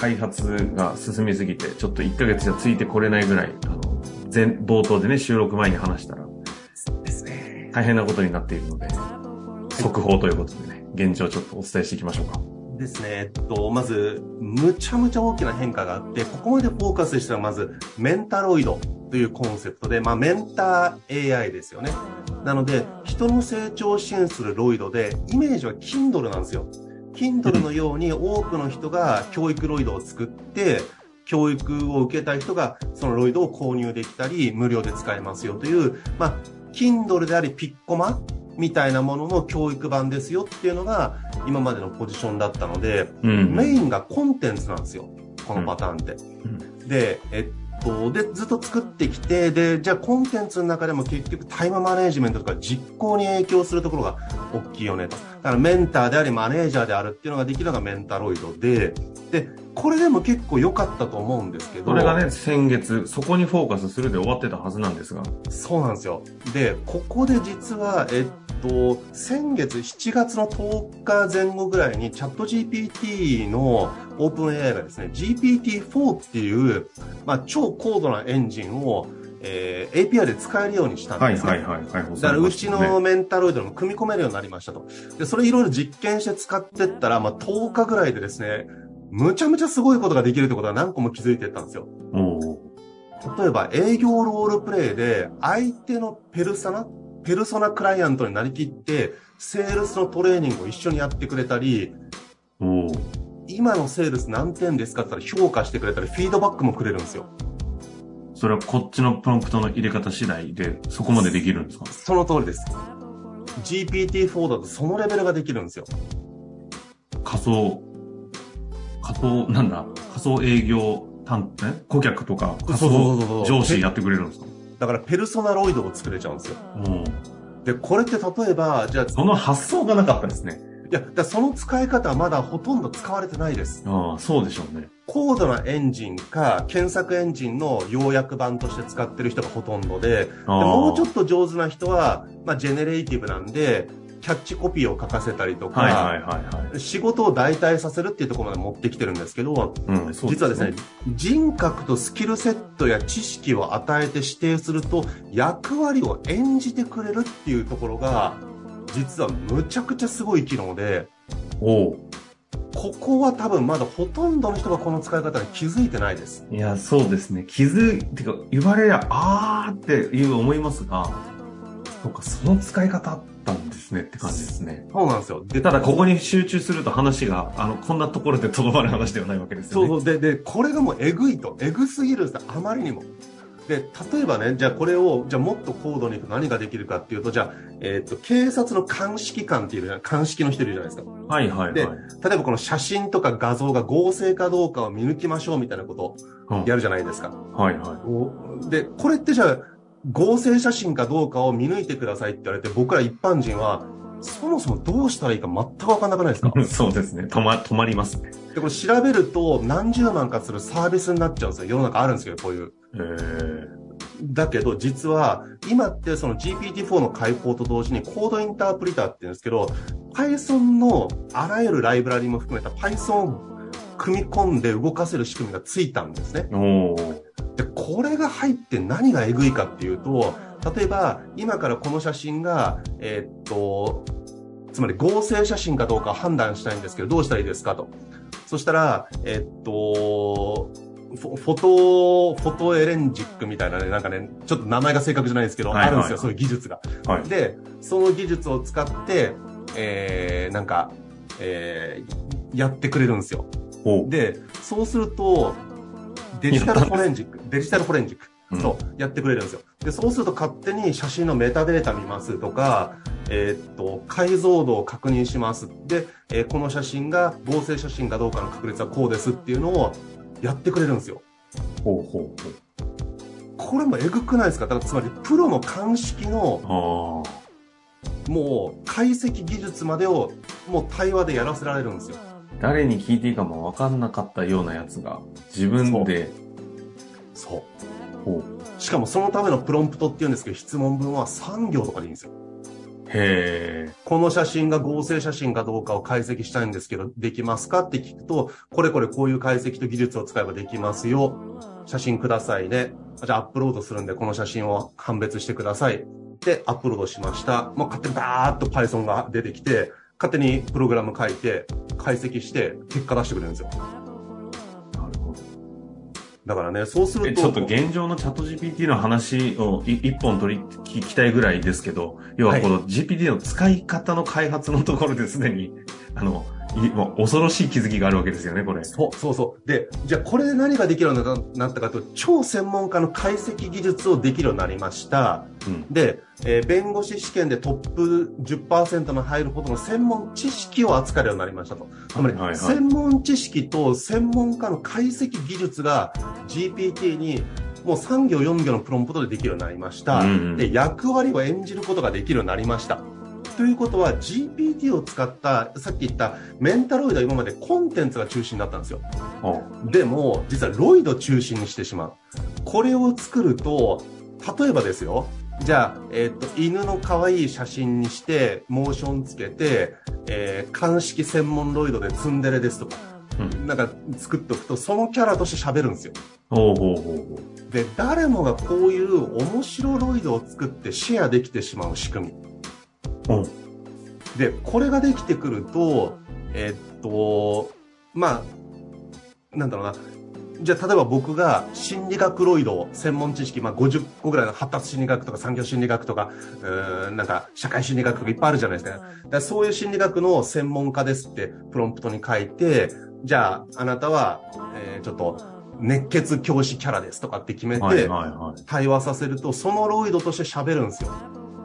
開発が進みすぎて、ちょっと1ヶ月じゃついてこれないぐらい、あの、前、冒頭でね、収録前に話したら、ですね。大変なことになっているので、速報ということでね、現状をちょっとお伝えしていきましょうか。ですね、えっと、まず、むちゃむちゃ大きな変化があって、ここまでフォーカスしたらまず、メンタロイドというコンセプトで、まあ、メンター AI ですよね。なので、人の成長を支援するロイドで、イメージは Kindle なんですよ。Kindle のように多くの人が教育ロイドを作って、教育を受けたい人がそのロイドを購入できたり、無料で使えますよという、まあ、Kindle でありピッコマみたいなものの教育版ですよっていうのが今までのポジションだったので、うん、メインがコンテンツなんですよ。このパターンって。うん、で、えっと、で、ずっと作ってきて、で、じゃあコンテンツの中でも結局タイムマネジメントとか実行に影響するところが大きいよねと。だからメンターでありマネージャーであるっていうのができるのがメンタロイドで、で、これでも結構良かったと思うんですけど。これがね、先月、そこにフォーカスするで終わってたはずなんですが。そうなんですよ。で、ここで実は、えっと、先月7月の10日前後ぐらいにチャット GPT のオープン AI がですね、GPT-4 っていう、まあ、超高度なエンジンをえー、API で使えるようにしたんですね。はいはいはい。だからうちのメンタロイドも組み込めるようになりましたと。で、それいろいろ実験して使ってったら、まあ、10日ぐらいでですね、むちゃむちゃすごいことができるってことは何個も気づいてったんですよ。例えば営業ロールプレイで相手のペルソナ、ペルソナクライアントになりきって、セールスのトレーニングを一緒にやってくれたり、今のセールス何点ですかって言ったら評価してくれたり、フィードバックもくれるんですよ。それはこっちのプロンプトの入れ方次第で、そこまでできるんですか？その通りです。GPT-4 だとそのレベルができるんですよ。仮想仮想、なんだ、仮想営業担、ね、顧客とか仮想上司やってくれるんですか？だからペルソナロイドを作れちゃうんですよ。うん。で、これって例えば、じゃあ。その発想がなかったですね。いや、だその使い方はまだほとんど使われてないです。ああ、そうでしょうね。高度なエンジンか、検索エンジンの要約版として使ってる人がほとんどで、でもうちょっと上手な人は、まあ、 generative なんで、キャッチコピーを書かせたりとか、はいはいはいはい、仕事を代替させるっていうところまで持ってきてるんですけど、うん、実はですね、人格とスキルセットや知識を与えて指定すると、役割を演じてくれるっていうところが、実はむちゃくちゃすごい機能で、おここは多分まだほとんどの人がこの使い方に気づいてないです。いや、そうですね。気づいてか、言われりゃ、あーっていう思いますが、そうか、その使い方ったんですねって感じですね。そうなんですよ。で、ただここに集中すると話が、あの、こんなところでとどまる話ではないわけですよね。そうそう。で、で、これがもうえぐいと。えぐすぎるんですあまりにも。で、例えばね、じゃあこれを、じゃあもっと高度に何ができるかっていうと、じゃあ、えっ、ー、と、警察の監視機関っていうじゃ監視機の人いるじゃないですか。はいはい、はい、で、例えばこの写真とか画像が合成かどうかを見抜きましょうみたいなことをやるじゃないですか。うん、はいはい。で、これってじゃあ、合成写真かどうかを見抜いてくださいって言われて、僕ら一般人は、そもそもどうしたらいいか全くわかんなくないですか？そうですね。止ま、止まりますね。で、これ調べると何十万かするサービスになっちゃうんですよ。世の中あるんですけど、こういう。へだけど、実は、今ってその GPT-4 の開放と同時にコードインタープリターって言うんですけど、Python のあらゆるライブラリも含めた Python を組み込んで動かせる仕組みがついたんですね。で、これが入って何がえぐいかっていうと、例えば、今からこの写真が、えー、っと、つまり合成写真かどうか判断したいんですけど、どうしたらいいですかと。そしたら、えー、っと、フォト、フォトエレンジックみたいなね、なんかね、ちょっと名前が正確じゃないですけど、はいはいあるんですよ、そういう技術が。はい。で、その技術を使って、えー、なんか、えー、やってくれるんですよ。で、そうすると、デジタルフォレンジック、デジタルフォレンジック。うんそう、やってくれるんですよ。で、そうすると勝手に写真のメタデータ見ますとか、えーっと、解像度を確認します。で、えーこの写真が合成写真かどうかの確率はこうですっていうのをやってくれるんですよ。ほうほうほこれもえぐくないですか？だからつまりプロの鑑識の。もう解析技術までをもう対話でやらせられるんですよ。誰に聞いていいかも分かんなかったようなやつが、自分で、そう。しかもそのためのプロンプトっていうんですけど、質問文は3行とかでいいんですよ。へえ。この写真が合成写真かどうかを解析したいんですけど、できますかって聞くと、これこれこういう解析と技術を使えばできますよ。写真くださいね。じゃあアップロードするんで、この写真を判別してください。で、アップロードしました。もう勝手にバーっと Python が出てきて、勝手にプログラム書いて、解析して、結果出してくれるんですよ。なるほど。だからね、そうすると。えちょっと現状のチャット GPT の話をい一本取り聞きたいぐらいですけど、要はこの GPT の使い方の開発のところですでに、あの、いもう恐ろしい気づきがあるわけですよね、これ。そう、そうそう。で、じゃあこれで何ができるようになったかと超専門家の解析技術をできるようになりました。うん。で、えー弁護士試験でトップ10%の入るほどの専門知識を扱えるようになりましたと。つまり、専門知識と専門家の解析技術が GPT にもう3行4行のプロンプトでできるようになりました。うんうんで、役割を演じることができるようになりました。ということは GPT を使った、さっき言ったメンタロイドは今までコンテンツが中心だったんですよ。あでも、実はロイド中心にしてしまう。これを作ると、例えばですよ、じゃあ、えっ、と、犬の可愛い写真にして、モーションつけて、えー、鑑識専門ロイドでツンデレですとか、うんなんか作っておくと、そのキャラとして喋るんですよ。ほうほうほうほう。で、誰もがこういう面白ロイドを作ってシェアできてしまう仕組み。うん。で、これができてくると、えっと、まあ、なんだろうな。じゃあ、例えば僕が心理学ロイド専門知識、まあ、50個ぐらいの発達心理学とか産業心理学とか、うーん、なんか社会心理学とかいっぱいあるじゃないですか。だからそういう心理学の専門家ですってプロンプトに書いて、じゃあ、あなたは、えーちょっと、熱血教師キャラですとかって決めて、対話させると、そのロイドとして喋るんですよ。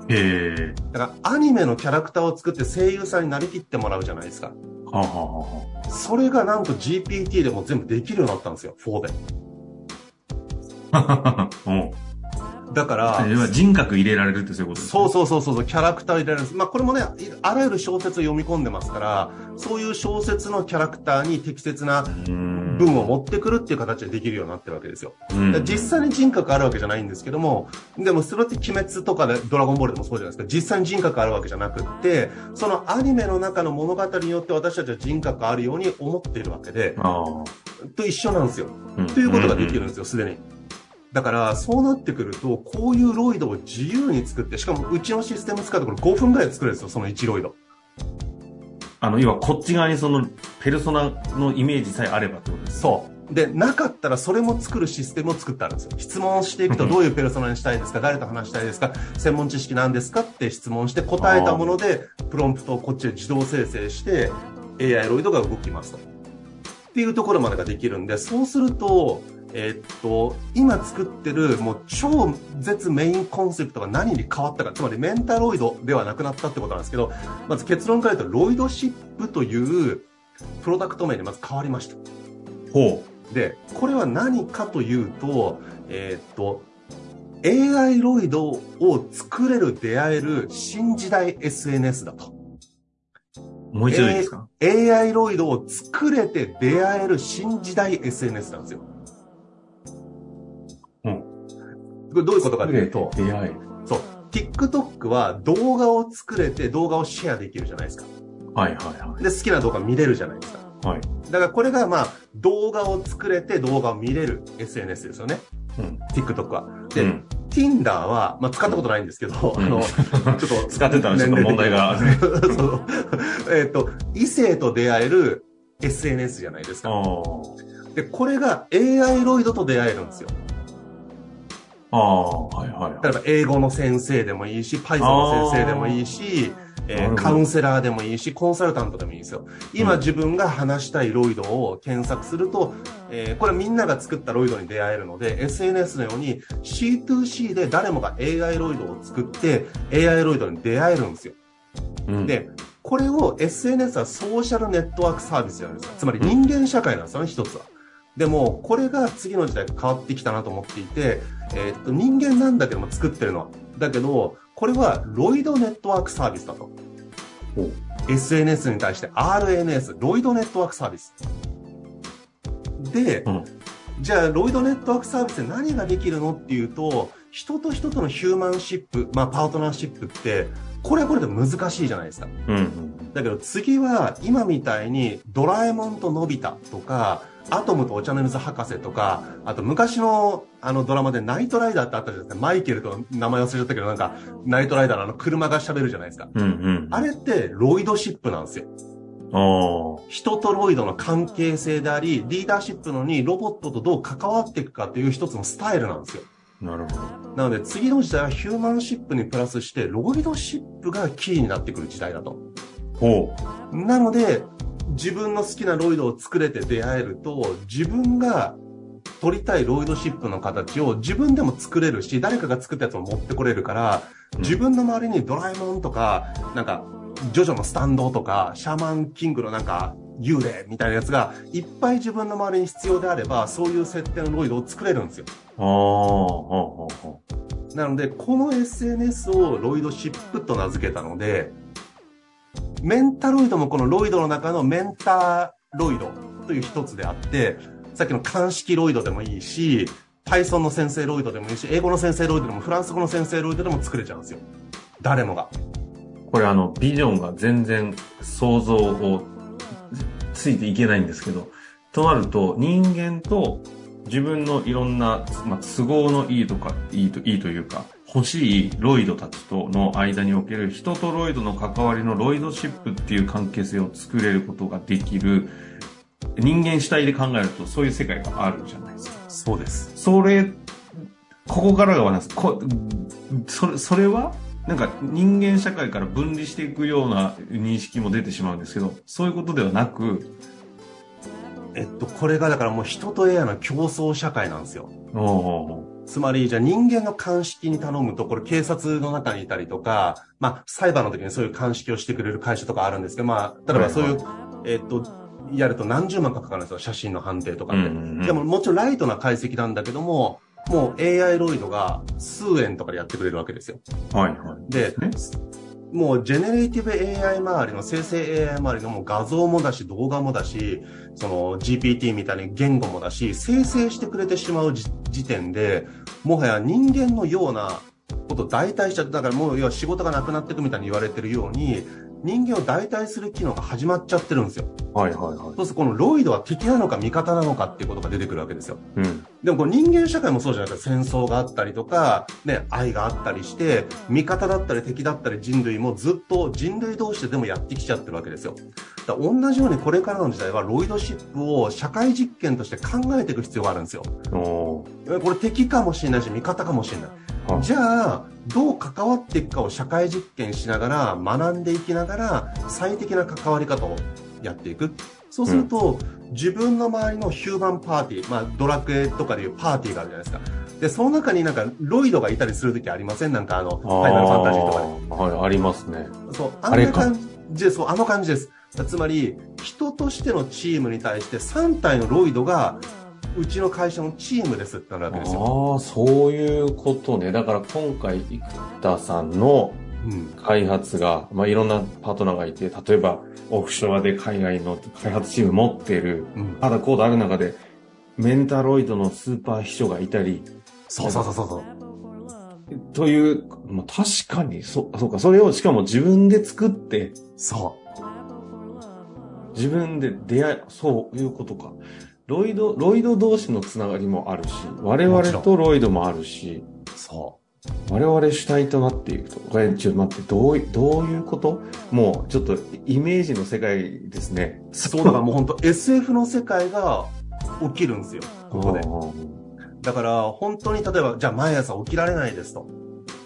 い。へえ。だから、アニメのキャラクターを作って声優さんになりきってもらうじゃないですか。はあ、はあはあはそれがなんと GPT でも全部できるようになったんですよ、4で。あ。うん。だから、人格入れられるってそういうことですそうそうそうそう、キャラクター入れられるんです。まあこれもね、いあらゆる小説を読み込んでますから、そういう小説のキャラクターに適切な。文を持ってくるっていう形でできるようになってるわけですよ。実際に人格あるわけじゃないんですけども、でもそれって鬼滅とかでドラゴンボールでもそうじゃないですか。実際に人格あるわけじゃなくって、そのアニメの中の物語によって私たちは人格あるように思っているわけで。と一緒なんですよ。うんということができるんですよ、すでに。だから、そうなってくると、こういうロイドを自由に作って、しかもうちのシステム使うところ5分ぐらいで作れるんですよ、その1ロイド。あの、要はこっち側にその、ペルソナのイメージさえあればってことです。そう。で、なかったらそれも作るシステムを作ってあるんですよ。質問していくとどういうペルソナにしたいですか誰と話したいですか専門知識なんですかって質問して答えたもので、プロンプトをこっちで自動生成して、AI ロイドが動きますと。っていうところまでができるんで、そうすると、えーっと、今作ってるもう超絶メインコンセプトが何に変わったか、つまりメンタロイドではなくなったってことなんですけど、まず結論から言うと、ロイドシップというプロダクト名にまず変わりました。ほで、これは何かというと、えーっと、AI ロイドを作れる、出会える新時代 SNS だと。う。もう一度いいですか、AI ロイドを作れて出会える新時代 SNS なんですよ。どういうことかというと、出会い。そう、TikTok は動画を作れて動画をシェアできるじゃないですか。はいはいはで、好きな動画見れるじゃないですか。い。はい。だからこれがまあ、動画を作れて動画を見れる SNS ですよね。うん。TikTok は。で、うん Tinder は、まあ、使ったことないんですけど、うんあの、ちょっと、使ってたらちょっと問題がえっと、異性と出会える SNS じゃないですか。で、これが AI ロイドと出会えるんですよ。ああ、はいはい。例えば英語の先生でもいいし、Python の先生でもいいし、えー、カウンセラーでもいいし、コンサルタントでもいいんですよ。今、自分が話したいロイドを検索すると、えー、これみんなが作ったロイドに出会えるので、SNS のように C2C で誰もが AI ロイドを作って、AI ロイドに出会えるんですよ。うん、で、これを SNS はソーシャルネットワークサービスじゃないですか。つまり人間社会なんですよね、一つは。でも、これが次の時代変わってきたなと思っていて、えー、っと、人間なんだけども作ってるのは。だけど、これはロイドネットワークサービスだと。SNS に対して RNS、ロイドネットワークサービス。で、うん、じゃあ、ロイドネットワークサービスで何ができるのっていうと、人と人とのヒューマンシップ、まあ、パートナーシップって、これはこれで難しいじゃないですか。うん、だけど次は今みたいにドラえもんとのび太とか、アトムとお茶の水博士とか、あと昔のあのドラマでナイトライダーってあったじゃないですか。マイケルと名前忘れちゃったけど、なんか、ナイトライダーのあの車が喋るじゃないですか。うんうん、あれってロイドシップなんですよ。人とロイドの関係性であり、リーダーシップのにロボットとどう関わっていくかっていう一つのスタイルなんですよ。なるほど。なので次の時代はヒューマンシップにプラスして、ロイドシップがキーになってくる時代だと。ほう。なので、自分の好きなロイドを作れて出会えると、自分が取りたいロイドシップの形を自分でも作れるし、誰かが作ったやつも持ってこれるから、自分の周りにドラえもんとか、なんか、ジョジョのスタンドとか、シャーマンキングのなんか、幽霊みたいなやつがいっぱい自分の周りに必要であれば、そういう設定のロイドを作れるんですよ。なので、この SNS をロイドシップと名付けたので、メンタロイドもこのロイドの中のメンタロイドという一つであって、さっきの鑑識ロイドでもいいし、Python の先生ロイドでもいいし、英語の先生ロイドでも、フランス語の先生ロイドでも作れちゃうんですよ。誰もが。これあの、ビジョンが全然想像をついていけないんですけど、となると、人間と自分のいろんな、まあ、都合のいいとか、いいと、いいというか、欲しいロイドたちとの間における人とロイドの関わりのロイドシップっていう関係性を作れることができる人間主体で考えるとそういう世界があるじゃないですか。そうです。それ、ここからが話す。こそれ、それはなんか人間社会から分離していくような認識も出てしまうんですけど、そういうことではなく、えっと、これがだからもう人と AI の競争社会なんですよ。おつまり、じゃあ人間の鑑識に頼むと、これ警察の中にいたりとか、まあ、裁判の時にそういう鑑識をしてくれる会社とかあるんですけど、まあ、例えばそういう、えっと、やると何十万かかかるんですよ、写真の判定とかって。でももちろんライトな解析なんだけども、もう AI ロイドが数円とかでやってくれるわけですよ。はいはい。で、もうジェネレーティブ AI 周りの生成 AI 周りのもう画像もだし動画もだし、その GPT みたいに言語もだし、生成してくれてしまう時点で、もはや人間のようなこと代替しちゃって、だからもう要は仕事がなくなっていくみたいに言われてるように、人間を代替する機能が始まっちゃってるんですよ。はいはいはい。そうするとこのロイドは敵なのか味方なのかっていうことが出てくるわけですよ。うん。でもこの人間社会もそうじゃないですか。戦争があったりとか、ね、愛があったりして、味方だったり敵だったり人類もずっと人類同士ででもやってきちゃってるわけですよ。だ同じようにこれからの時代はロイドシップを社会実験として考えていく必要があるんですよ。これ敵かもしれないし味方かもしれない。じゃあ、どう関わっていくかを社会実験しながら、学んでいきながら、最適な関わり方をやっていく。そうすると、うん、自分の周りのヒューマンパーティー、まあ、ドラクエとかでいうパーティーがあるじゃないですか。で、その中になんか、ロイドがいたりするときありません？なんかあの、ファイナルファンタジーとかで。はい、ありますね。そう、あんな感じで、そう、あの感じです。つまり、人としてのチームに対して3体のロイドがうちの会社のチームですってなるわけですよ。ああ、そういうことね。だから今回、生田さんの開発が、うん、まあいろんなパートナーがいて、例えばオフショアで海外の開発チーム持ってる、うん、まだコードある中で、メンタロイドのスーパー秘書がいたり。そうそうそうそう。という、まあ、確かに、そ、そうか、それをしかも自分で作って、そう。自分で出会い、そういうことか。ロイド、ロイド同士のつながりもあるし、我々とロイドもあるし、そう。我々主体となっていくと。これ、ちょっと待って、どう、どういうこと？もう、ちょっと、イメージの世界ですね。そう、だからもう本当 SF の世界が起きるんですよ、ここで。だから、本当に例えば、じゃあ毎朝起きられないですと。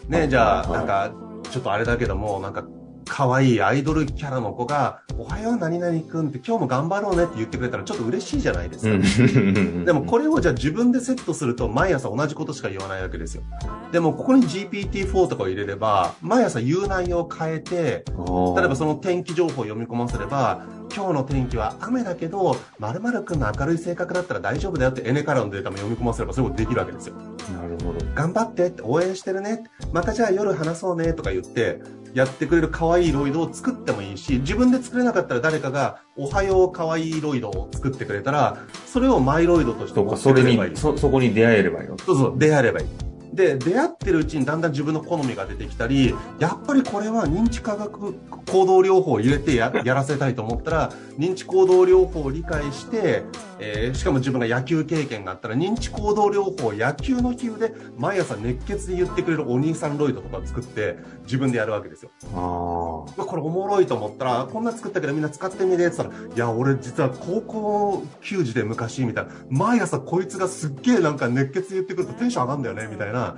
ね、じゃあ、はいなんか、ちょっとあれだけども、なんか、可愛いアイドルキャラの子が、おはよう何々くんって今日も頑張ろうねって言ってくれたらちょっと嬉しいじゃないですか。うん。でもこれをじゃあ自分でセットすると毎朝同じことしか言わないわけですよ。でもここに GPT-4 とかを入れれば、毎朝言う内容を変えて、例えばその天気情報を読み込ませれば、今日の天気は雨だけど、〇〇くんの明るい性格だったら大丈夫だよってエネカラーのデータも読み込ませればそういうことできるわけですよ。なるほど。頑張ってって応援してるね。またじゃあ夜話そうねとか言って、やってくれる可愛いロイドを作ってもいいし、自分で作れなかったら誰かが、おはよう可愛いロイドを作ってくれたら、それをマイロイドとして持ってくれればいいに、。そ、そこに出会えればよ。そうそう、出会えればいい。で、出会ってるうちにだんだん自分の好みが出てきたり、やっぱりこれは認知科学行動療法を入れてややらせたいと思ったら、認知行動療法を理解して、えーしかも自分が野球経験があったら、認知行動療法を野球の比喩で毎朝熱血で言ってくれるお兄さんロイドとかを作って、自分でやるわけですよ。ああ。これおもろいと思ったら、こんな作ったけどみんな使ってみてって言ったら、いや、俺実は高校球児で昔みたいな、毎朝こいつがすっげえなんか熱血言ってくるとテンション上がるんだよね、みたいな、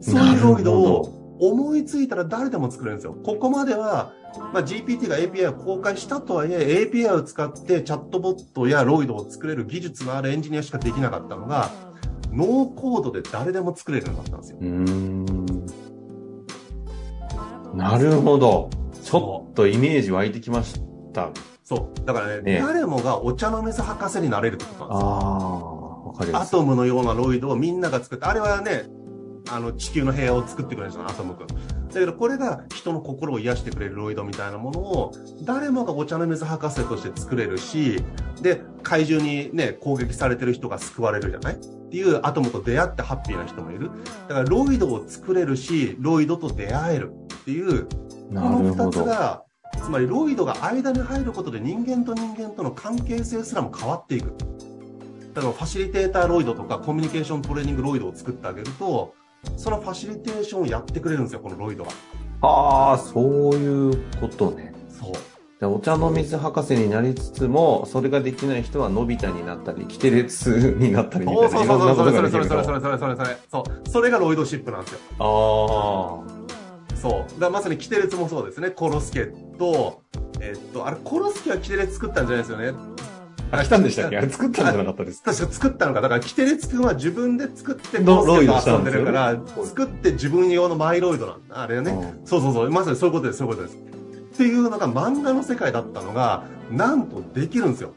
そういうロイドを思いついたら誰でも作れるんですよ。ここまでは、まあ、GPT が API を公開したとはいえ、API を使ってチャットボットやロイドを作れる技術のあるエンジニアしかできなかったのが、ノーコードで誰でも作れるようになったんですよ。うーん。なるほど。ちょっとイメージ湧いてきました。そう。だからね、ね誰もがお茶の水博士になれるってことなんですよ。ああ、わかります。アトムのようなロイドをみんなが作って、あれはね、あの地球の平和を作ってくれるんですよ、アトム君。だけどこれが人の心を癒してくれるロイドみたいなものを、誰もがお茶の水博士として作れるし、で、怪獣にね、攻撃されてる人が救われるじゃない？っていうアトムと出会ってハッピーな人もいる。だからロイドを作れるし、ロイドと出会えるっていう、この二。つが、つまりロイドが間に入ることで人間と人間との関係性すらも変わっていく。例えばファシリテーターロイドとかコミュニケーショントレーニングロイドを作ってあげると、そのファシリテーションをやってくれるんですよ、このロイドが。ああ、そういうことね。そう。でお茶の水博士になりつつも、それができない人はのび太になったり、キテレツになったりみたいな、そうそうそうそいろんなことれそれそれ。それそれそれそれそれそう。それがロイドシップなんですよ。あそう。だまさにキテレツもそうですね。コロスケと、えっと、あれ、コロスケはキテレツ作ったんじゃないですよね。あ。たんでしたっけ？あれ作ったんじゃなかったです。確か作ったのか。だから、キテレツくんは自分で作って、ロコロイド遊んんでるから、作って自分用のマイロイドなんだ。あれね。うんそうそうそう。まさにそういうことです、そういうことです。っていうのが漫画の世界だったのが、なんとできるんですよ。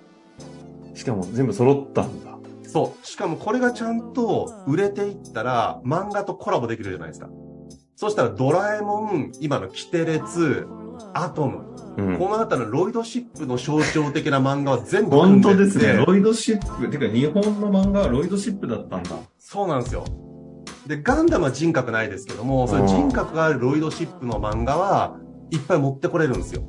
しかも全部揃ったんだ。そう。しかもこれがちゃんと売れていったら、漫画とコラボできるじゃないですか。そしたら、ドラえもん、今のキテレツ、アトム、うん。この辺りのロイドシップの象徴的な漫画は全部本当ですね。ロイドシップ。てか、日本の漫画はロイドシップだったんだ。そうなんですよ。で、ガンダムは人格ないですけども、そういう人格があるロイドシップの漫画はいっぱい持ってこれるんですよ。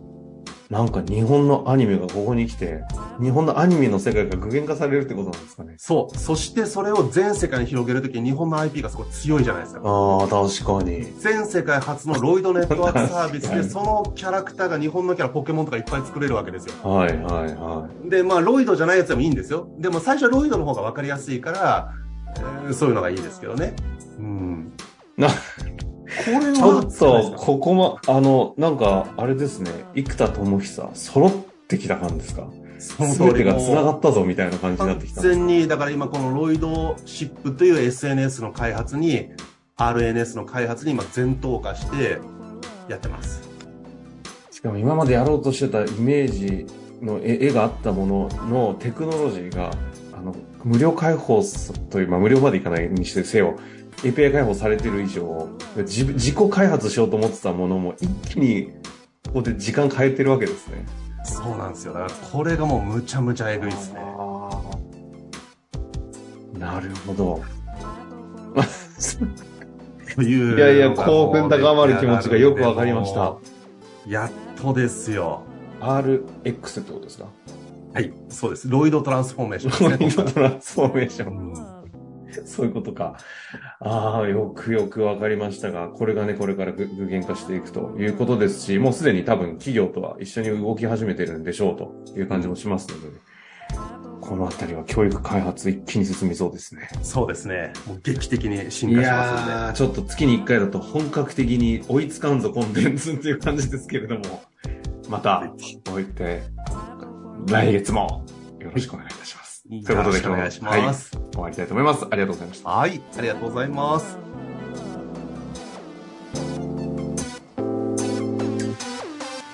なんか日本のアニメがここに来て、日本のアニメの世界が具現化されるってことなんですかね。そう。そしてそれを全世界に広げるときに日本の IP がすごい強いじゃないですか。ああ、確かに。全世界初のロイドネットワークサービスで、そのキャラクターが日本のキャラ、ポケモンとかいっぱい作れるわけですよ。はいはいはで、まあ、ロイドじゃないやつでもいいんですよ。でも最初はロイドの方が分かりやすいから、えーそういうのがいいですけどね。うん。なこれは、い。ちょっと、ここも、あの、なんか、あれですね、生田智久、揃ってきた感じですか？そのすべてが繋がったぞみたいな感じになっ完てきた。全に、だから今このロイドシップという SNS の開発に、RNS の開発に今全投下してやってます。しかも今までやろうとしてたイメージの絵絵があったもののテクノロジーが、あの、無料開放という、まあ無料までいかないにしてせよ、API 開放されてる以上、自自己開発しようと思ってたものも一気にここで時間変えてるわけですね。そうなんですよ。だからこれがもうむちゃむちゃえぐいですね。なるほど。といやいや興奮高まる気持ちがよくわかりました。やっとですよ。RX ってことですか？はい、そうです。ロイドトランスフォーメーションですね。トランスフォーメーション。うんそういうことか。ああ、よくよくわかりましたが、これがね、これから具具現化していくということですし、もうすでに多分企業とは一緒に動き始めてるんでしょうという感じもしますので、このあたりは教育開発一気に進みそうですね。そうですね。もう劇的に進い化しますんで。やー、ちょっと月に1回だと本格的に追いつかんぞコンテンツっていう感じですけれども、また、こういって、来月もよろしくお願いいたします。ということでよろしくお願いしますはい、終わりたいと思います。ありがとうございました。はい、ありがとうございます。